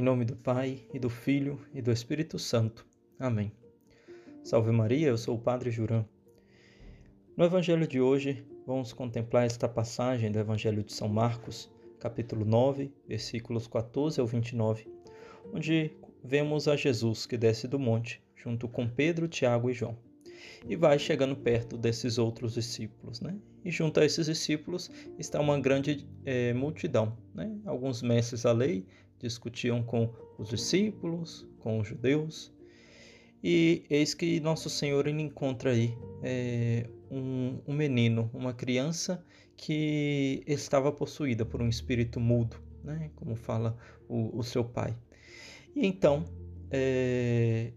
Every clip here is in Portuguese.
Em nome do Pai, e do Filho, e do Espírito Santo. Amém. Salve Maria, eu sou o Padre Juran. No Evangelho de hoje, vamos contemplar esta passagem do Evangelho de São Marcos, capítulo 9, versículos 14 ao 29, onde vemos a Jesus que desce do monte, junto com Pedro, Tiago e João, e vai chegando perto desses outros discípulos, né? E junto a esses discípulos está uma grande é, multidão, né? Alguns mestres da lei discutiam com os discípulos, com os judeus, e eis que nosso Senhor encontra aí é, um, um, menino, uma criança que estava possuída por um espírito mudo, né? como fala o, o seu pai. E então, é,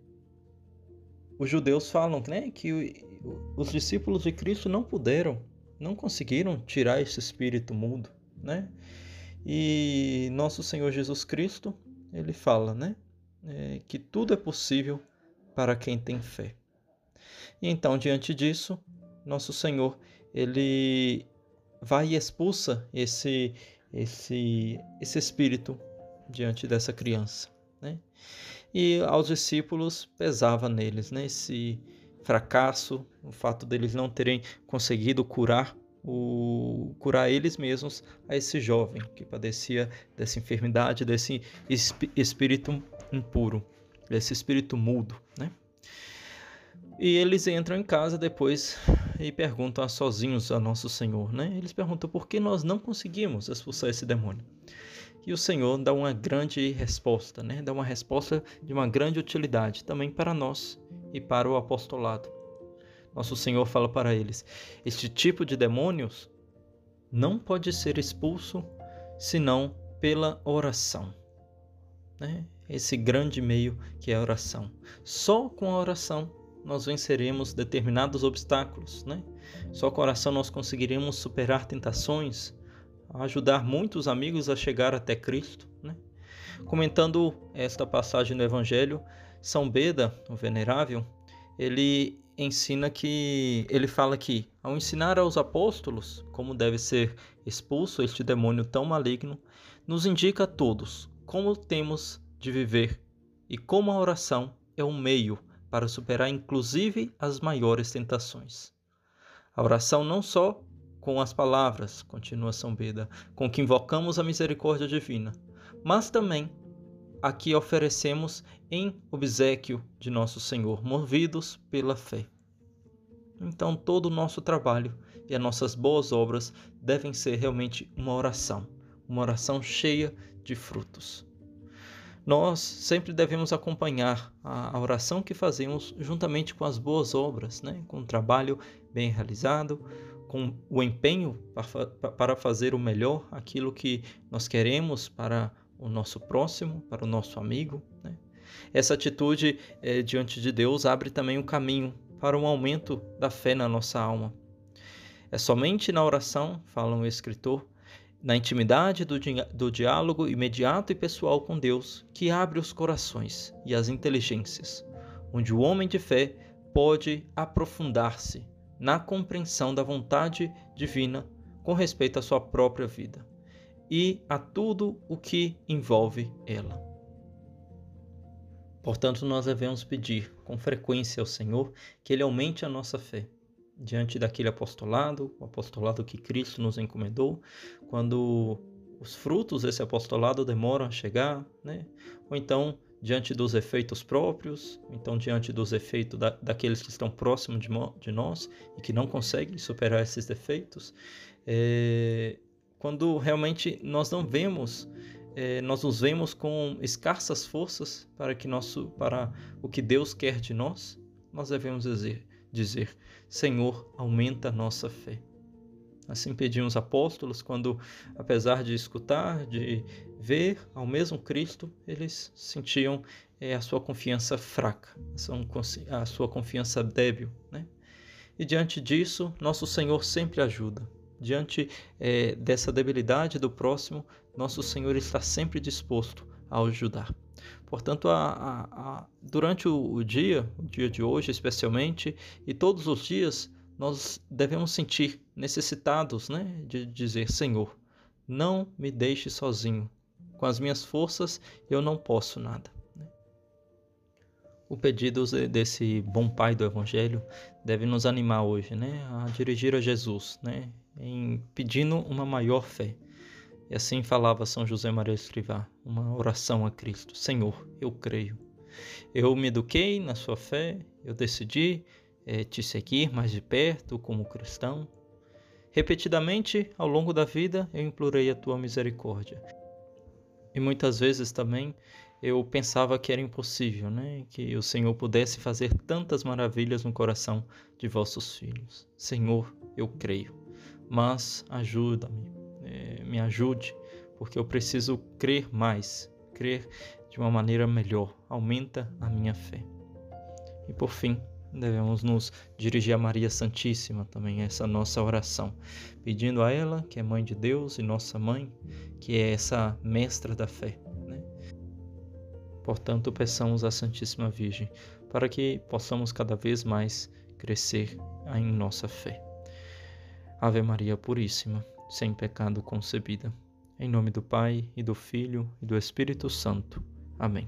os judeus falam né, que os discípulos de Cristo não puderam, não conseguiram tirar esse espírito mudo, né? E nosso Senhor Jesus Cristo, ele fala, né? É, que tudo é possível para quem tem fé. E então, diante disso, nosso Senhor, ele vai e expulsa esse, esse, esse espírito diante dessa criança. Né? E aos discípulos pesava neles né? esse fracasso, o fato deles não terem conseguido curar o curar eles mesmos a esse jovem que padecia dessa enfermidade, desse espírito impuro, desse espírito mudo, né? E eles entram em casa depois e perguntam a sozinhos a nosso Senhor, né? Eles perguntam por que nós não conseguimos expulsar esse demônio. E o Senhor dá uma grande resposta, né? Dá uma resposta de uma grande utilidade também para nós e para o apostolado. Nosso Senhor fala para eles: Este tipo de demônios não pode ser expulso senão pela oração. Né? Esse grande meio que é a oração. Só com a oração nós venceremos determinados obstáculos. Né? Só com a oração nós conseguiremos superar tentações, ajudar muitos amigos a chegar até Cristo. Né? Comentando esta passagem do Evangelho, São Beda, o Venerável, ele ensina que ele fala que ao ensinar aos apóstolos como deve ser expulso este demônio tão maligno, nos indica a todos como temos de viver e como a oração é um meio para superar inclusive as maiores tentações. A oração não só com as palavras, continua São Beda, com que invocamos a misericórdia divina, mas também aqui oferecemos em obsequio de nosso Senhor, movidos pela fé. Então, todo o nosso trabalho e as nossas boas obras devem ser realmente uma oração, uma oração cheia de frutos. Nós sempre devemos acompanhar a oração que fazemos juntamente com as boas obras, né? com o trabalho bem realizado, com o empenho para fazer o melhor, aquilo que nós queremos para o nosso próximo, para o nosso amigo. Né? Essa atitude é, diante de Deus abre também um caminho para um aumento da fé na nossa alma. É somente na oração, fala um escritor, na intimidade do, di do diálogo imediato e pessoal com Deus, que abre os corações e as inteligências, onde o homem de fé pode aprofundar-se na compreensão da vontade divina com respeito à sua própria vida e a tudo o que envolve ela. Portanto, nós devemos pedir com frequência ao Senhor que Ele aumente a nossa fé diante daquele apostolado, o apostolado que Cristo nos encomendou, quando os frutos desse apostolado demoram a chegar, né? ou então diante dos efeitos próprios, ou então diante dos efeitos da, daqueles que estão próximos de, de, nós e que não conseguem superar esses defeitos, é, quando realmente nós não vemos, é, nós nos vemos com escassas forças para que nosso, para o que Deus quer de nós, nós devemos dizer, dizer: Senhor, aumenta a nossa fé. Assim pediam os apóstolos quando, apesar de escutar, de ver ao mesmo Cristo, eles sentiam é, a sua confiança fraca, a sua confiança débil. Né? E diante disso, nosso Senhor sempre ajuda diante é, dessa debilidade do próximo, nosso Senhor está sempre disposto a ajudar. Portanto, a, a, a, durante o, o dia, o dia de hoje especialmente, e todos os dias, nós devemos sentir necessitados né, de dizer: Senhor, não me deixe sozinho Com as minhas forças eu não posso nada. O pedido desse bom pai do Evangelho deve nos animar hoje, né, a dirigir a Jesus, né, em pedindo uma maior fé. E assim falava São José Maria Escrivá, uma oração a Cristo: Senhor, eu creio. Eu me eduquei na sua fé, eu decidi é, te seguir mais de perto como cristão. Repetidamente, ao longo da vida, eu implorei a tua misericórdia. E muitas vezes também eu pensava que era impossível, né? Que o Senhor pudesse fazer tantas maravilhas no coração de vossos filhos. Senhor, eu creio, mas ajuda-me, é, me ajude, porque eu preciso crer mais, crer de uma maneira melhor. Aumenta a minha fé. E por fim, devemos nos dirigir a Maria Santíssima também, essa nossa oração, pedindo a ela, que é mãe de Deus e nossa mãe, que é essa mestra da fé. Né? Portanto, peçamos à Santíssima Virgem para que possamos cada vez mais crescer em nossa fé. Ave Maria Puríssima, sem pecado concebida. Em nome do Pai, e do Filho, e do Espírito Santo. Amém.